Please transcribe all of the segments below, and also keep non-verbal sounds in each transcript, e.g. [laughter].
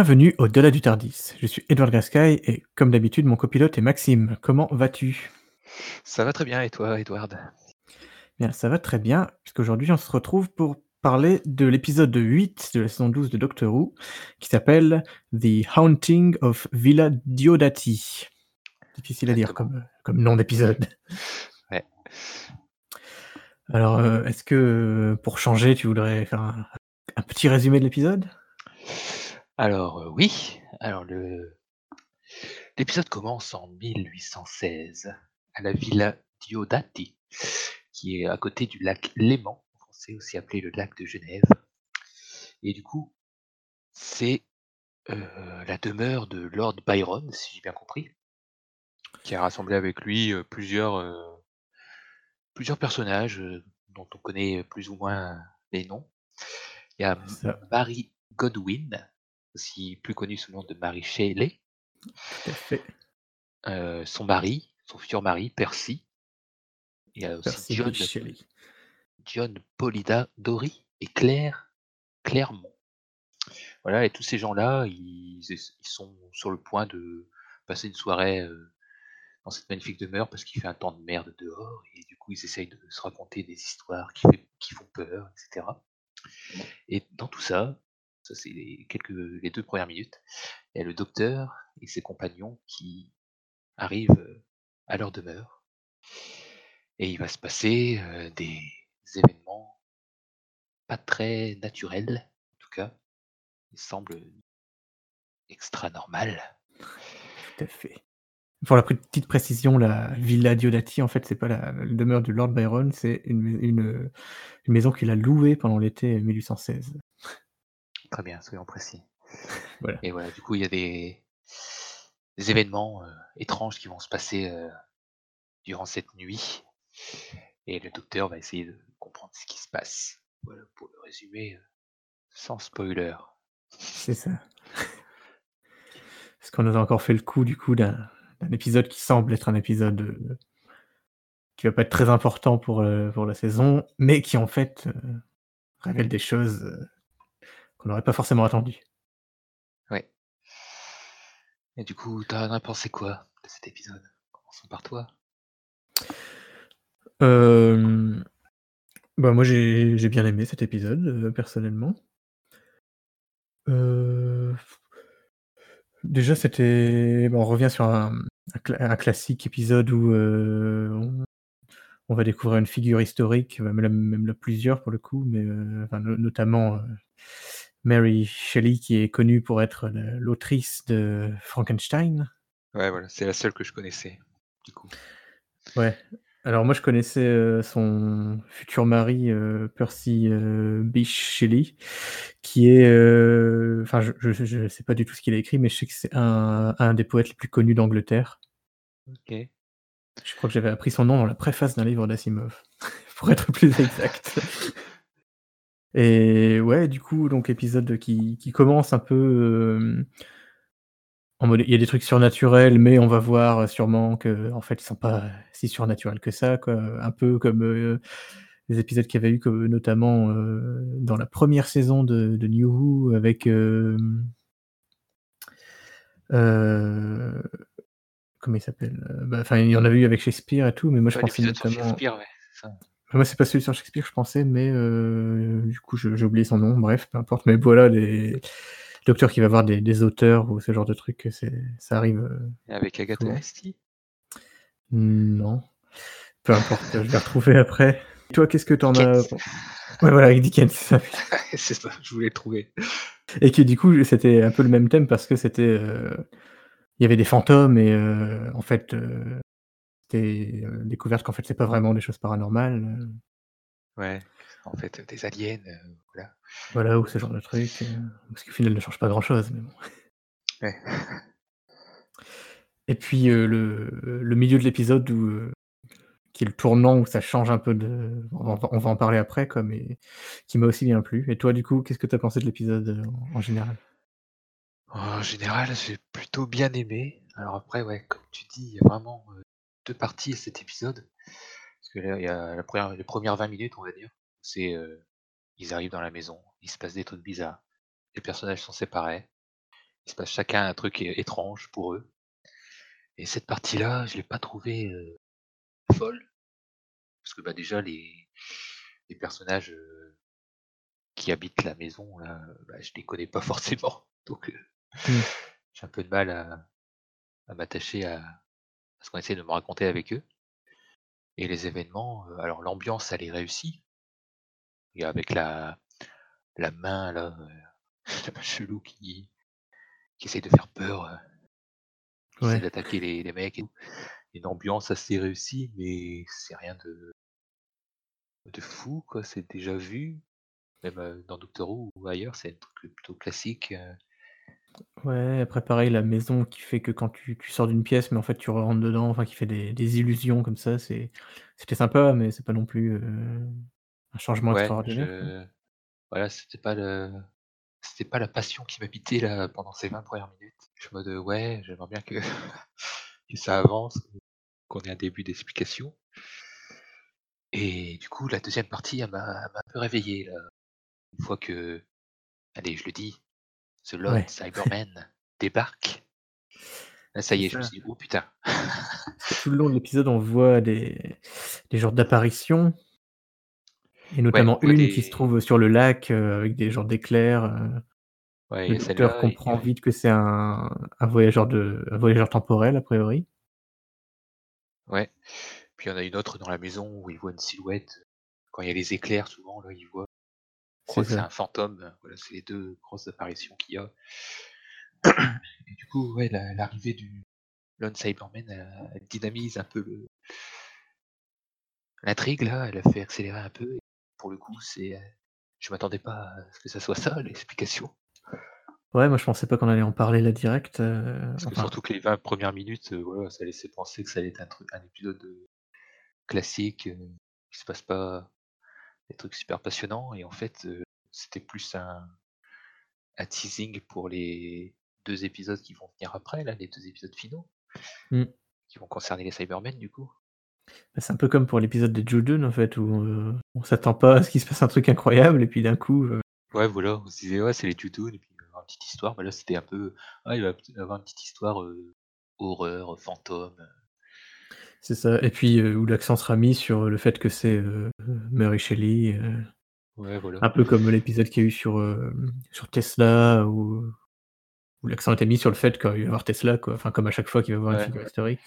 Bienvenue au-delà du Tardis. Je suis Edward Gascaille et comme d'habitude, mon copilote est Maxime. Comment vas-tu? Ça va très bien et toi, Edward? Bien, ça va très bien, puisqu'aujourd'hui on se retrouve pour parler de l'épisode 8 de la saison 12 de Doctor Who, qui s'appelle The Haunting of Villa Diodati. Difficile à dire comme, comme nom d'épisode. Ouais. Alors, euh, est-ce que pour changer, tu voudrais faire un, un petit résumé de l'épisode? Alors, heu, oui, alors le l'épisode commence en 1816 à la Villa Diodati, qui est à côté du lac Léman, en français aussi appelé le lac de Genève. Et du coup, c'est, heu, la demeure de Lord Byron, si j'ai bien compris, qui a rassemblé avec lui, heu, plusieurs, heu, plusieurs personnages, heu, dont on connaît plus ou moins les noms. Il y a ça, Mary Godwin, aussi plus connue sous le nom de Mary Shelley, tout à fait. heu, son mari, son futur mari Percy. Il y a aussi Percy John Shelley. John Polidori et Claire Clermont. Voilà et tous ces gens-là, ils sont sur le point de passer une soirée, heu, dans cette magnifique demeure parce qu'il fait un temps de merde dehors et du coup, ils essayent de se raconter des histoires qui fait qui font peur et cetera. Et dans tout ça, ça c'est les quelques les 2 premières minutes, il y a le docteur et ses compagnons qui arrivent, heu, à leur demeure et il va se passer, heu, des événements pas très naturels, en tout cas, ils semblent extra normal. Tout à fait. Pour la petite précision, la Villa Diodati, en fait, c'est pas la demeure de Lord Byron, c'est une maison qu'il a louée pendant l'été 1816. Très bien, soyons précis. Voilà. Et voilà, du coup, il y a des des événements, heu, étranges qui vont se passer, heu, durant cette nuit et le docteur va essayer de comprendre ce qui se passe. Voilà pour le résumer, heu, sans spoiler. C'est ça. Parce qu'on nous a encore fait le coup, du coup, d'un épisode qui semble être un épisode, qui va pas être très important pour, pour la saison, mais qui en fait, révèle des choses, qu'on n'aurait pas forcément attendues. Ouais. Et du coup, tu en as pensé quoi de cet épisode? Commençons par toi. Bah, moi j'ai bien aimé cet épisode, heu, personnellement. Heu Déjà, c'était bon, on revient sur un, un cla un classique épisode où, heu, on on va découvrir une figure historique, bah, même même plusieurs pour le coup, mais, heu, enfin no notamment, Mary Shelley qui est connue pour être l'autrice de Frankenstein. Ouais, voilà, c'est la seule que je connaissais, du coup. Ouais, alors moi je connaissais, heu, son futur mari, heu, Percy, heu, Bysshe Shelley qui est, heu, enfin je je sais pas du tout ce qu'il a écrit, mais je sais que c'est un un des poètes les plus connus d'Angleterre. OK. Je crois que j'avais appris son nom dans la préface d'un livre d'Asimov, [laughs] pour être plus exact. [laughs] Et ouais, du coup, donc épisode qui qui commence un peu, en mode il y a des trucs surnaturels, mais on va voir, sûrement qu'en fait, ils sont pas si surnaturels que ça, quoi. Un peu comme, les épisodes qu'il y avait eu, comme notamment, dans la première saison de de New Who avec, comment il s'appelle? Bah, enfin, il y en avait eu avec Shakespeare et tout, mais moi je Ouais, sur notamment Shakespeare, ouais, ça. Moi, c'est pas celui sur Shakespeare, je pensais, mais heu, du coup, j'ai oublié son nom, bref, peu importe, mais voilà, les docteurs qui va voir des des auteurs ou ce genre de truc, c'est ça arrive, Et avec Agatha. Christie? Non, peu importe, je vais retrouver après. Toi, qu'est-ce que tu en as ouais, voilà, avec Dickens, c'est ça. [laughs] C'est ça, je voulais le trouver. Et que du coup, c'était un peu le même thème parce que c'était, heu, il y avait des fantômes et en fait, c'était, heu, découverte qu'en fait, c'est pas vraiment des choses paranormales, heu, Ouais, en fait, des aliens, voilà. voilà, ou ce genre de truc, parce qu'au final, ne change pas grand-chose, mais bon. Ouais. Et puis, le le milieu de l'épisode où, qui est le tournant où ça change un peu de on va on va en parler après quoi, mais qui m'a aussi bien plu. Et toi, du coup, qu'est-ce que tu as pensé de l'épisode, en en général? En général, j'ai plutôt bien aimé. Alors après, ouais, comme tu dis, il y a vraiment, 2 parties à cet épisode. Parce que là, il y a la première les premières 20 minutes, on va dire, c'est, heu, ils arrivent dans la maison, il se passe des trucs bizarres, les personnages sont séparés il se passe chacun un truc étrange pour eux. Et cette partie-là, je l'ai pas trouvée, folle. Parce que, bah, déjà les les personnages, qui habitent la maison là, bah, je les connais pas [laughs] forcément. Donc, Mmh. j'ai un peu de mal à à m'attacher à ce qu'on essaie de me raconter avec eux. Et les événements, heu, alors l'ambiance elle est réussie. Et avec la la main là, heu, la main chelou qui qui essaie de faire peur, heu, qui essaie d'attaquer les les mecs et tout. Une ambiance assez réussie, mais c'est rien de de fou quoi, c'est déjà vu. Même, dans Doctor Who ou ailleurs, c'est un truc plutôt classique, Ouais, après pareil, la maison qui fait que quand tu tu sors d'une pièce, mais en fait tu rentres dedans, enfin qui fait des des illusions comme ça, c'est c'était sympa, mais c'est pas non plus, heu, un changement Ouais, extraordinaire, quoi. je voilà, c'était pas le c'était pas la passion qui m'habitait là pendant ces 20 premières minutes. Je suis en mode, heu, ouais, j'aimerais bien que [laughs] que ça avance, qu'on ait un début d'explication. Et du coup, la 2e partie, elle m'a elle m'a un peu réveillé là. Une fois que, allez, je le dis, The Lone Ouais. Débarque. Là, ça y est, je me suis dit: «Oh putain!» Tout le long de l'épisode, on voit des des genres d'apparitions et notamment une qui se trouve sur le lac, heu, avec des genres d'éclairs. Ouais, il Le docteur et comprend vite que c'est un un voyageur de un voyageur temporel a priori. Ouais. Puis il y en a une autre dans la maison où il voit une silhouette. Quand il y a les éclairs souvent là, il voit C'est un fantôme, voilà, c'est les 2 grosses apparitions qu'il y a. [coughs] Et du coup, ouais, la l'arrivée du Lone Cyberman, elle dynamise un peu le l'intrigue là, elle a fait accélérer un peu et pour le coup, c'est, heu, je m'attendais pas à ce que ça soit ça l'explication. Ouais, moi je pensais pas qu'on allait en parler là direct, heu, Parce que enfin surtout que les 20 premières minutes, voilà, ça laissait penser que ça allait être un truc un épisode, classique, heu, il se passe pas des trucs super passionnants et en fait, c'était plus un un teasing pour les 2 épisodes qui vont venir après là, les 2 épisodes finaux Mmh. qui vont concerner les Cybermen du coup. Bah, c'est un peu comme pour l'épisode des Judoon en fait où, heu, on s'attend pas à ce qu'il se passe un truc incroyable et puis d'un coup, Ouais, voilà, on se disait: «Ouais, c'est les Judoon et puis avoir une petite histoire», bah, là c'était un peu: «Ah, il va avoir une petite histoire, horreur, fantôme, heu» C'est ça et puis, heu, où l'accent sera mis sur, le fait que c'est, heu, Mary Shelley, heu, Ouais, voilà. un peu comme l'épisode qu'il y a eu sur, hem, sur Tesla où où l'accent était mis sur le fait qu'il va y avoir Tesla quoi, enfin comme à chaque fois qu'il va y avoir une Ouais. figure historique.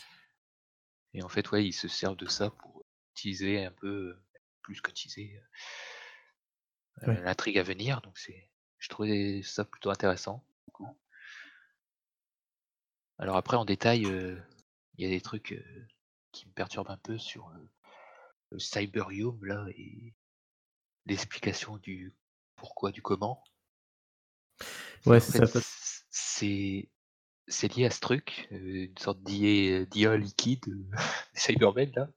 Et en fait, ouais, ils se servent de ça pour teaser un peu, plus que teaser, l'intrigue à venir donc c'est je trouvais ça plutôt intéressant. Alors après en détail, il y a des trucs, qui me perturbent un peu sur, heu, le Cyberium là et l'explication du pourquoi du comment. C'est Ouais, c'est ça c'est c'est lié à ce truc, heu, une sorte d'IA liquide, heu, [laughs] Cybermen là.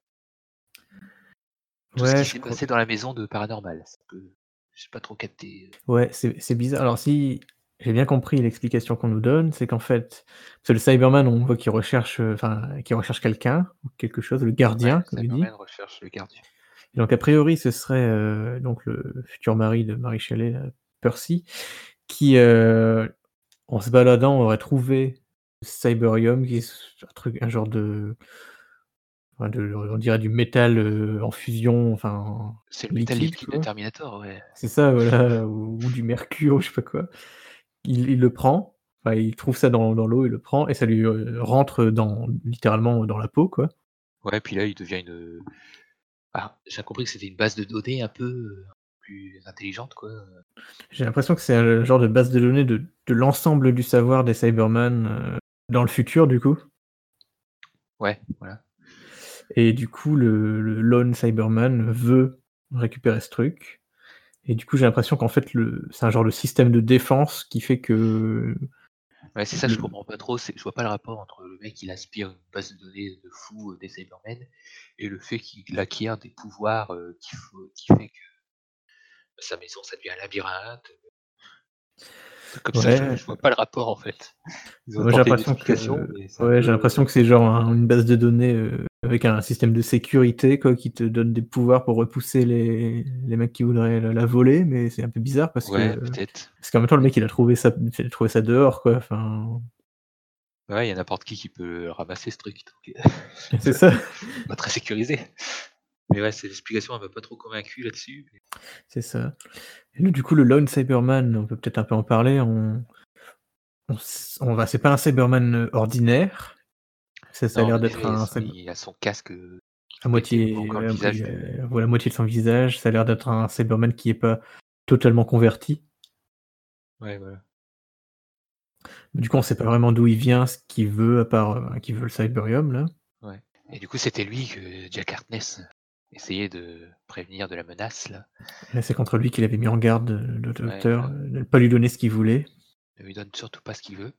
Tout ce Ouais, qui je s'est crois passé dans la maison de Paranormal, peu j'ai pas trop capté, heu Ouais, c'est c'est bizarre. Alors si j'ai bien compris l'explication qu'on nous donne, c'est qu'en fait, c'est le Cyberman, on voit qu'il recherche, heu, enfin qu'il recherche quelqu'un ou quelque chose, le Ouais, gardien comme il dit. Recherche le gardien. Donc a priori ce serait, heu, donc le futur mari de Mary Shelley là, Percy, qui, en se baladant aurait trouvé Cyberium qui est un truc un genre de enfin de on dirait du métal, en fusion, enfin C'est le métal liquide liquide de. Terminator, ouais. C'est ça voilà ou ou du mercure je sais pas quoi. Il il le prend, enfin il trouve ça dans dans l'eau, il le prend et ça lui, heu, rentre dans littéralement dans la peau quoi. Ouais, puis là il devient une, heu ah, j'ai compris que c'était une base de données un peu, heu, plus intelligente quoi, J'ai l'impression que c'est un genre de base de données de de l'ensemble du savoir des Cybermen, dans le futur du coup. Ouais, voilà. Et du coup le le Lone Cyberman veut récupérer ce truc et du coup j'ai l'impression qu'en fait le c'est un genre de système de défense qui fait que Ouais, c'est ça que je comprends pas trop, je vois pas le rapport entre le mec il aspire une base de données de fou, heu, des Cybermen et le fait qu'il acquiert des pouvoirs, heu, qui qui fait que sa maison ça devient un labyrinthe, comme ça, je Ouais. je vois pas le rapport en fait. J'ai l'impression que un ouais que c'est genre un une base de données, heu, avec un système de sécurité quoi, qui te donne des pouvoirs pour repousser les les mecs qui voudraient la la voler, mais c'est un peu bizarre parce Ouais, que peut-être. parce qu'en même temps le mec il a trouvé ça il a trouvé ça dehors quoi, enfin Ouais, il y a n'importe qui qui peut ramasser ce truc, heu, [laughs] c'est ça. [laughs] pas très sécurisé. Mais ouais, c'est l'explication, elle m'a pas trop convaincu là-dessus, mais C'est ça. Et nous, du coup, le Lone Cyberman, on peut peut-être un peu en parler. On, on, va, c'est pas un Cyberman euh, ordinaire. Ça, ça a l'air d'être un, il a son casque, qui à moitié, de euh, voilà, moitié de son visage. Ça a l'air d'être un Cyberman qui est pas totalement converti. ouais, voilà. Du coup, on sait pas vraiment d'où il vient, ce qu'il veut, à part euh, qu'il veut le Cyberium, là. Ouais. Et du coup, c'était lui que Jack Harkness essayait de prévenir de la menace, là. Là, c'est contre lui qu'il avait mis en garde euh, le docteur, euh, ne pas lui donner ce qu'il voulait, Ne lui donne surtout pas ce qu'il veut,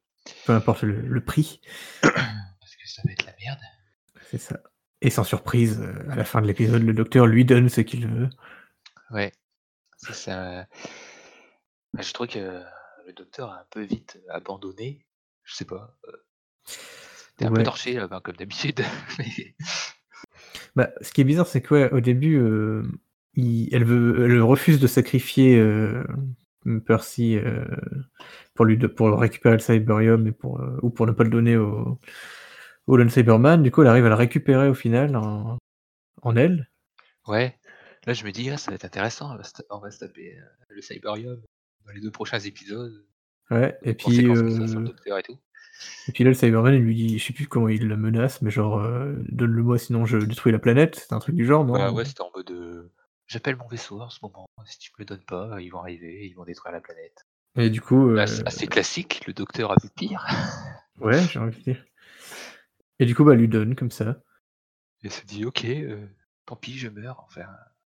peu importe le, le prix. [clears throat] parce que ça va être la merde. C'est ça. Et sans surprise, euh, à la fin de l'épisode, le docteur lui donne ce qu'il veut. Ouais. C'est ça. Bah, je trouve que le docteur a un peu vite abandonné. Je sais pas. T'es un Ouais. peu torché, là, ben, comme d'habitude. [laughs] mais- Bah, ce qui est bizarre, c'est que ouais, au début, euh, il- elle, veut, elle refuse de sacrifier euh, Percy euh, pour, lui de- pour récupérer le Cyberium et pour, ou pour ne pas le donner au, au Lone Cyberman. Du coup, elle arrive à le récupérer au final en, en elle. Ouais. Là, je me dis, ah, ça va être intéressant. On va se, ta- on va se taper le Cyberium dans les deux prochains épisodes. Ouais, et puis, et tout. Et puis là, le Cyberman, il lui dit, je sais plus comment il la menace, mais genre, euh, donne-le-moi sinon je détruis la planète. C'est un truc du genre, non? Bah ouais, c'était en mode. euh, J'appelle mon vaisseau en ce moment. Si tu me le donnes pas, ils vont arriver, ils vont détruire la planète. Et du coup, Là, euh, c'est assez classique. Le docteur a vu pire. [laughs] ouais, j'ai envie de dire. Et du coup, bah, lui donne comme ça. Et se dit, ok, euh, tant pis, je meurs. Enfin,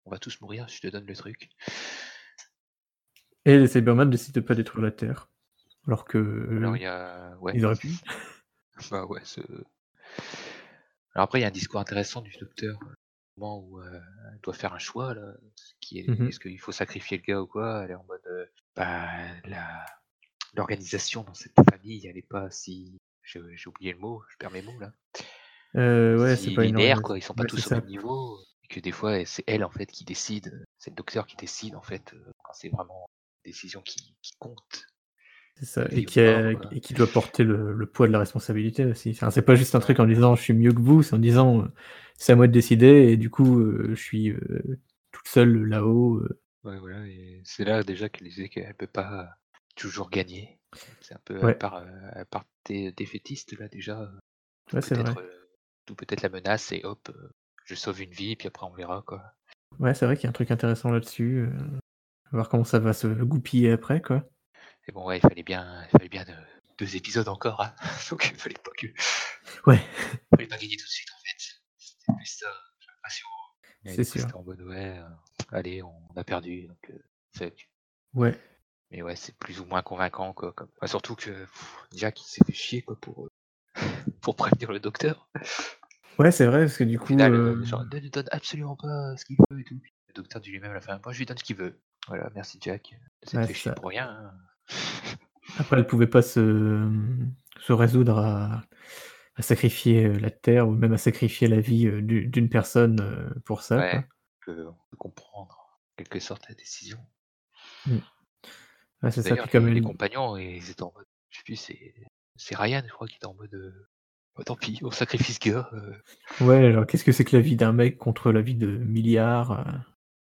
on va tous mourir. Je te donne le truc. Et les Cybermen décident de pas détruire la Terre. Alors que Alors euh, il y a, ouais. ils auraient pu. [laughs] Bah ouais. ce- Alors après, il y a un discours intéressant du docteur. euh, Au moment où euh, elle doit faire un choix là, qui est, Mhm. est-ce qu'il faut sacrifier le gars ou quoi? Elle est en mode, euh, bah la l'organisation dans cette famille, elle est pas si, j'ai j'ai oublié le mot, je perds mes mots là. Euh, ouais, c'est si pas une linéaire quoi, ils sont pas Ouais, tous c'est au même niveau. Et que des fois, c'est elle en fait qui décide, c'est le docteur qui décide en fait quand c'est vraiment une décision qui, qui compte. C'est ça. Et qui, a- et qui doit porter le, le poids de la responsabilité aussi. Enfin, c'est pas juste un truc en disant je suis mieux que vous, c'est en disant euh, c'est à moi de décider et du coup euh, je suis euh, toute seule là-haut. Ouais, voilà, et c'est là déjà qu'elle disait qu'elle peut pas toujours gagner. C'est un peu Ouais. elle part, euh, elle part dé- défaitiste là déjà. Ouais, c'est vrai. Peut-être la menace et hop, je sauve une vie puis après on verra quoi. Ouais, c'est vrai qu'il y a un truc intéressant là-dessus. voir comment ça va se goupiller après, quoi. Et bon ouais, il fallait bien, il fallait bien euh, deux épisodes encore, hein. [laughs] donc il fallait pas que, [laughs] Ouais, [laughs] fallait pas gagner tout de suite en fait. C'était plus ça, j'ai l'impression. C'est sûr. C'était en mode ouais, euh, allez, on a perdu donc euh, ouais. Mais ouais, c'est plus ou moins convaincant quoi. Comme... enfin, surtout que pff, Jack il s'est fait chier quoi pour euh, pour prévenir le docteur. Ouais, c'est vrai, parce que du coup. final, euh, euh, genre, ne lui donne absolument pas ce qu'il veut et tout. Le docteur dit lui-même à la fin, moi je lui donne ce qu'il veut. Voilà, merci Jack. Ça Ouais, fait c'est chier pour rien. hein. Après, elle pouvait pas se, se résoudre à, à sacrifier euh, la Terre ou même à sacrifier la vie euh, du- d'une personne euh, pour ça. Ouais, peut comprendre en quelque sorte la décision. C'est ça. D'ailleurs, Puis comme les, elle- compagnons, ils étaient en mode, je sais plus, c'est Ryan, je crois, qui était en mode, Oh, tant pis, on sacrifie ce gars. euh. Ouais, genre, qu'est-ce que c'est que la vie d'un mec contre la vie de milliards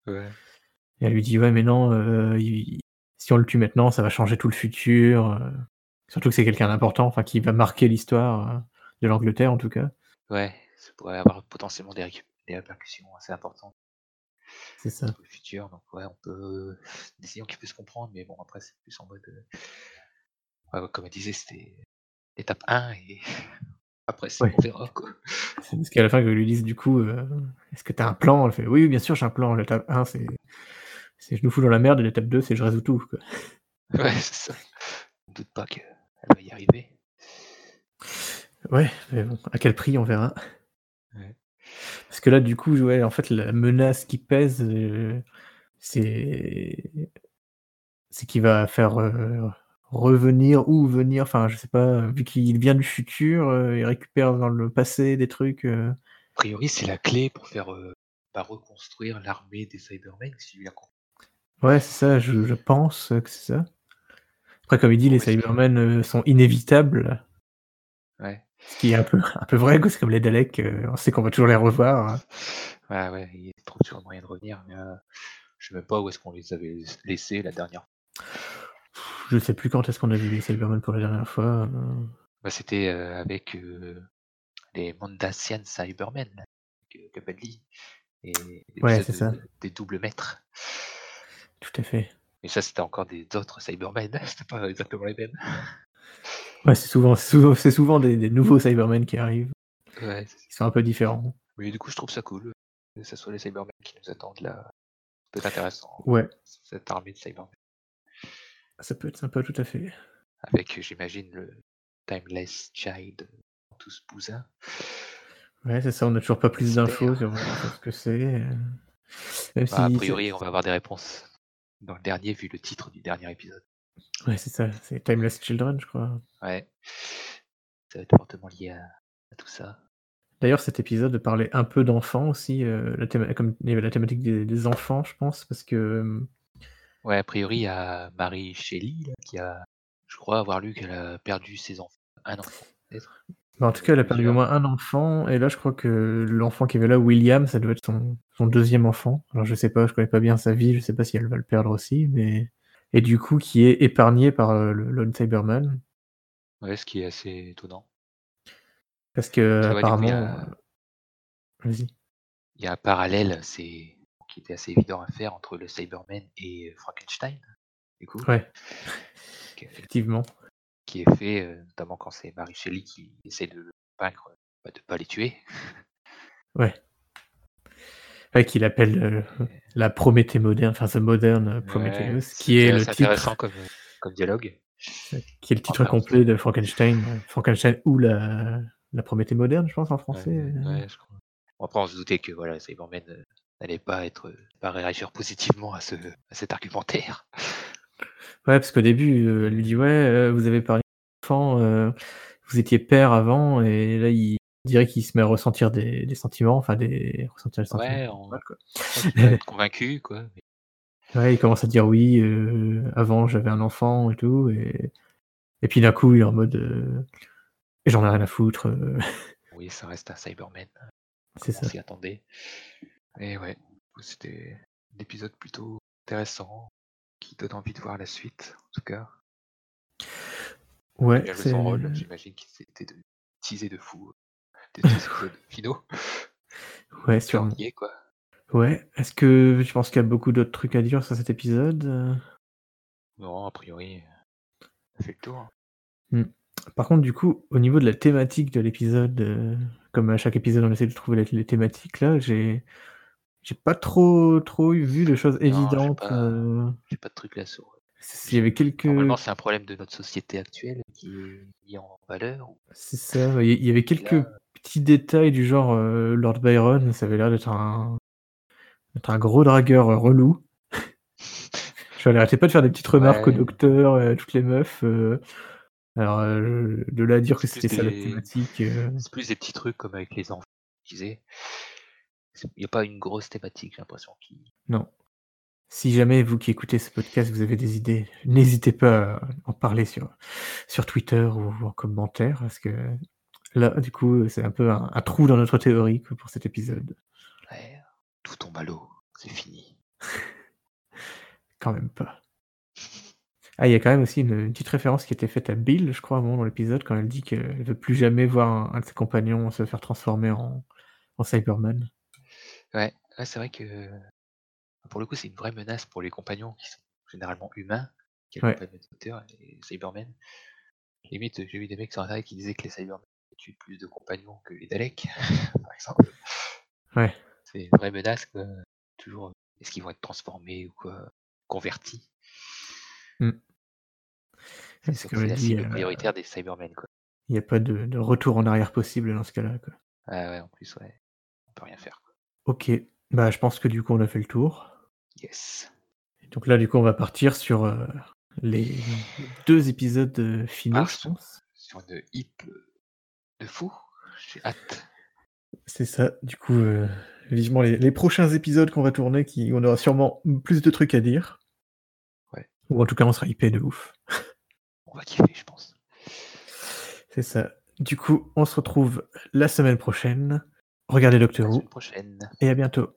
euh, Ouais. Et elle lui dit, ouais, mais non, euh, il- si on le tue maintenant, ça va changer tout le futur. euh. Surtout que c'est quelqu'un d'important, enfin, qui va marquer l'histoire euh, de l'Angleterre, en tout cas. Ouais, ça pourrait avoir potentiellement des, répercussions assez importantes C'est ça. pour le futur. Donc ouais, on peut une décision qui peut se comprendre, mais bon après c'est plus en mode euh, ouais, comme elle disait, c'était étape 1 et [laughs] après c'est Ouais. on verra quoi. C'est parce qu'à la fin, que lui disent, du coup, euh, est-ce que t'as un plan? Elle fait, oui, bien sûr, j'ai un plan. L'étape 1, c'est c'est je nous fous dans la merde, et l'étape 2, c'est je résous tout. Quoi. [laughs] Ouais, c'est ça. On doute pas qu'elle va y arriver. Ouais, mais bon, à quel prix, on verra. Ouais. Parce que là, du coup, ouais, en fait, la menace qui pèse, euh, c'est c'est qu'il va faire euh, revenir ou venir, enfin, je sais pas, vu qu'il vient du futur, euh, il récupère dans le passé des trucs. euh, priori, c'est la clé pour faire, bah, reconstruire l'armée des Cybermen, si j'ai bien compris. Ouais, c'est ça, je je pense, que c'est ça. Après, comme il dit, les Cybermen, heu, sont inévitables. Ouais. Ce qui est un peu un peu vrai, c'est comme les Daleks, heu, on sait qu'on va toujours les revoir. Ouais, ouais, il trouve toujours moyen de revenir, mais heu, je sais même pas où est-ce qu'on les avait laissés la dernière Je sais plus quand est-ce qu'on a vu les Cybermen pour la dernière fois. Bah, c'était, avec, les Mondasian Cybermen, avec, Capaldi et Ouais, c'est ça. de des Doubles Maîtres. Tout à fait. Et ça, c'était encore des autres Cybermen, [laughs] c'était pas exactement les mêmes. Ouais, c'est souvent souvent souvent des des nouveaux Cybermen qui arrivent. Ouais. Qui sont un peu différents. Mais du coup, je trouve ça cool, que ça soit les Cybermen qui nous attendent là. Ça peut être intéressant, Ouais. cette armée de Cybermen. Ça peut être sympa, tout à fait. Avec, j'imagine, le Timeless Child tous bousins. Ouais, c'est ça, on a toujours pas plus d'infos sur ce que c'est, même Bah, a si priori, c'est on va avoir des réponses dans le dernier, vu le titre du dernier épisode. Ouais, c'est ça, c'est Timeless Children, je crois. Ouais. Ça va être fortement lié à à tout ça. D'ailleurs, cet épisode parlait un peu d'enfants aussi, heu, la théma comme il y avait la thématique des des enfants, je pense, parce que, hem Ouais, a priori, il y a Mary Shelley, là, qui a je crois avoir lu qu'elle a perdu ses enfants, 1 enfant, peut-être? En tout cas, elle a perdu au moins 1 enfant et là, je crois que l'enfant qu'il y avait là, William, ça doit être son son 2e enfant. Alors je sais pas, je connais pas bien sa vie, je sais pas si elle va le perdre aussi, mais et du coup, qui est épargné par, heu, le Lone Cyberman. Ouais, ce qui est assez étonnant. Parce Parce que ouais, coup, il y a vas-y. il y a un parallèle, c'est qui était assez évident à faire entre le Cyberman et Frankenstein, du coup. Ouais. Que Effectivement. Qui est fait, notamment quand c'est Mary Shelley qui essaie de vaincre, bah, de pas les tuer. Ouais. Ouais, qu'il appelle, la Prométhée moderne, enfin The Modern Ouais, Prometheus, qui est le assez intéressant titre comme, dialogue. qui est le titre complet de Frankenstein, ouais. Frankenstein ou la la Prométhée moderne, je pense, en Ouais, français, heu ouais, je crois. Bon, après, on se doutait que, voilà, Cybermen, heu, n'allait pas être, heu, pas réagir positivement à ce à cet argumentaire. Ouais, parce qu'au début, heu, elle lui dit: «Ouais, heu, vous avez parlé d'enfant, heu, vous étiez père avant» et là, il dirait qu'il se met à ressentir des des sentiments, enfin des ressentir des sentiments, Ouais, on quoi. va [laughs] être convaincu, quoi, Ouais, il commence à dire: «Oui, heu, avant j'avais un enfant et tout» et et puis d'un coup, il est en mode, «J'en ai rien à foutre, heu». [laughs] Oui, ça reste un Cyberman, C'est comme on ça. s'y attendait et ouais, c'était un épisode plutôt intéressant, qui donne envie de voir la suite, en tout cas. Il a Ouais, joué son rôle, j'imagine qu'il s'était de teasé de fou, des [laughs] 2 épisodes finaux. Ouais, sûrement. niais, quoi. Ouais, est-ce que tu penses qu'il y a beaucoup d'autres trucs à dire sur cet épisode, heu? Non, a priori, heu, on a fait le tour. Mmh. Par contre, du coup, au niveau de la thématique de l'épisode, heu, comme à chaque épisode, on essaie de trouver les thématiques là, j'ai j'ai pas trop trop eu vu de choses j'ai évidentes, pas heu j'ai pas de trucs là sur, heu s il y avait quelques normalement, c'est un problème de notre société actuelle qui est mis en valeur C'est ça, il y avait là, quelques petits détails du genre, heu, Lord Byron, ça avait l'air d'être un un gros dragueur, relou. [laughs] Genre, il arrêtait pas de faire des petites remarques au docteur et à toutes les meufs, alors, de là à dire que c'était ça la thématique, c'est plus des petits trucs comme avec les enfants, je disais. Il y a pas une grosse thématique, j'ai l'impression qui Non. Si jamais vous qui écoutez ce podcast, vous avez des idées, n'hésitez pas à en parler sur sur Twitter ou en commentaire parce que là, du coup, c'est un peu un un trou dans notre théorie, quoi, pour cet épisode. Ouais, tout tombe à l'eau, c'est fini. [laughs] Quand même pas. Ah, il y a quand même aussi une une petite référence qui était faite à Bill, je crois, à un moment dans l'épisode, quand elle dit qu'elle veut plus jamais voir un un de ses compagnons se faire transformer en en Cyberman. Ouais, ouais, c'est vrai que pour le coup, c'est une vraie menace pour les compagnons qui sont généralement humains, qui Ouais. accompagnent le docteur et les Cybermen. Limite, j'ai vu des mecs sur internet qui disaient que les Cybermen tuent plus de compagnons que les Daleks, [laughs] par exemple. Ouais. C'est une vraie menace, quoi, toujours, est-ce qu'ils vont être transformés ou quoi? Convertis? Mmh. C'est sûr que a la dit, cible heu prioritaire des Cybermen, quoi. il y a pas de de retour en arrière possible dans ce cas-là, quoi. Ouais, ouais, en plus, ouais, on peut rien faire, quoi. OK, bah, je pense que du coup, on a fait le tour. Yes. Et donc là, du coup, on va partir sur, heu, les 2 épisodes, heu, finaux, Ah, je sur pense. sur une hype, heu, de fou, j'ai hâte. C'est ça. Du coup, heu, vivement les les prochains épisodes qu'on va tourner qui on aura sûrement plus de trucs à dire. Ouais. Ou en tout cas, on sera hypés de ouf. On va kiffer, je pense. C'est ça. Du coup, on se retrouve la semaine prochaine. Regardez Doctor Who prochaine. et à bientôt.